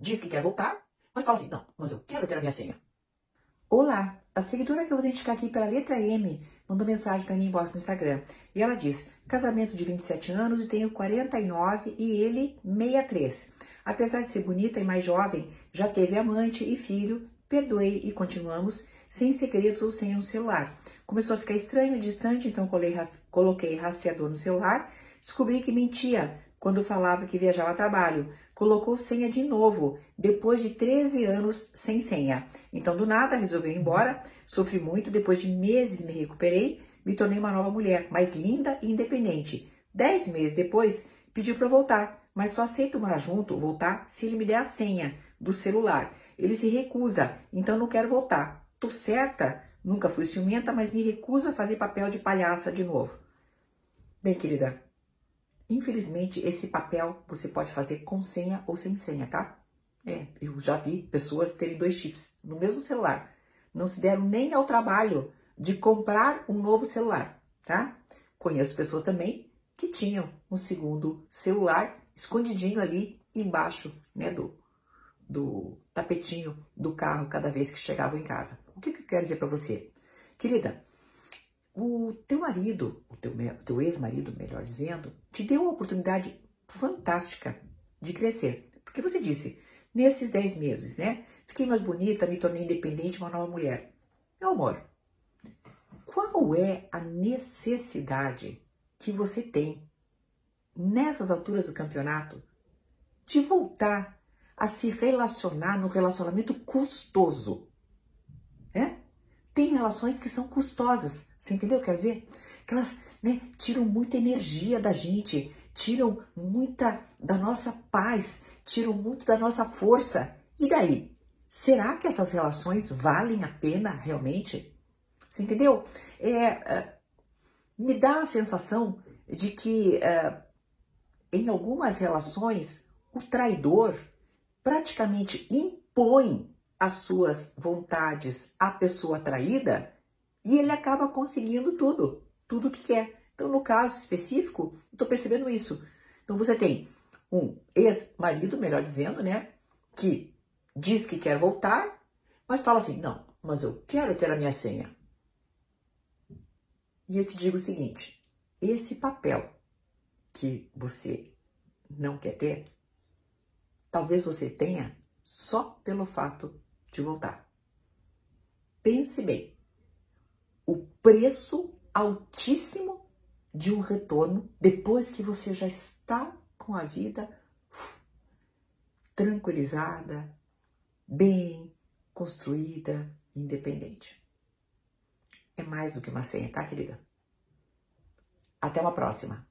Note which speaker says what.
Speaker 1: diz que quer voltar, mas fala assim: não, mas eu quero ter a minha senha.
Speaker 2: Olá, a seguidora que eu vou identificar aqui pela letra M mandou mensagem para mim embaixo no Instagram. E ela diz: casamento de 27 anos e tenho 49 e ele 63. Apesar de ser bonita e mais jovem, já teve amante e filho, perdoei e continuamos sem segredos ou sem um celular. Começou a ficar estranho, distante, então coloquei rastreador no celular, descobri que mentia quando falava que viajava a trabalho. Colocou senha de novo, depois de 13 anos sem senha. Então, do nada, resolveu ir embora. Sofri muito, depois de meses me recuperei, me tornei uma nova mulher, mais linda e independente. Dez meses depois, pediu para voltar, mas só aceito morar junto, voltar, se ele me der a senha do celular. Ele se recusa, então não quero voltar. Tô certa? Nunca fui ciumenta, mas me recuso a fazer papel de palhaça de novo. Bem, querida, Infelizmente, esse papel você pode fazer com senha ou sem senha, tá? É, eu já vi pessoas terem dois chips no mesmo celular. Não se deram nem ao trabalho de comprar um novo celular, tá? Conheço pessoas também que tinham um segundo celular escondidinho ali embaixo, né, do, do tapetinho do carro cada vez que chegavam em casa. O que, que eu quero dizer para você? Querida, o teu marido, o teu, teu ex-marido, melhor dizendo, te deu uma oportunidade fantástica de crescer. Porque você disse, nesses 10 meses, né? Fiquei mais bonita, me tornei independente, uma nova mulher. Meu amor, qual é a necessidade que você tem nessas alturas do campeonato de voltar a se relacionar no relacionamento custoso? É? Tem relações que são custosas. Você entendeu? Quer dizer, que elas né, tiram muita energia da gente, tiram muita da nossa paz, tiram muito da nossa força. E daí? Será que essas relações valem a pena realmente? Você entendeu? É, é me dá a sensação de que é, em algumas relações o traidor praticamente impõe as suas vontades à pessoa traída e ele acaba conseguindo tudo, tudo o que quer. Então, no caso específico, estou percebendo isso. Então, você tem um ex-marido, melhor dizendo, né, que diz que quer voltar, mas fala assim: não, mas eu quero ter a minha senha. E eu te digo o seguinte: esse papel que você não quer ter, talvez você tenha só pelo fato de voltar. Pense bem o preço altíssimo de um retorno depois que você já está com a vida tranquilizada, bem construída, independente. É mais do que uma senha, tá, querida? Até uma próxima.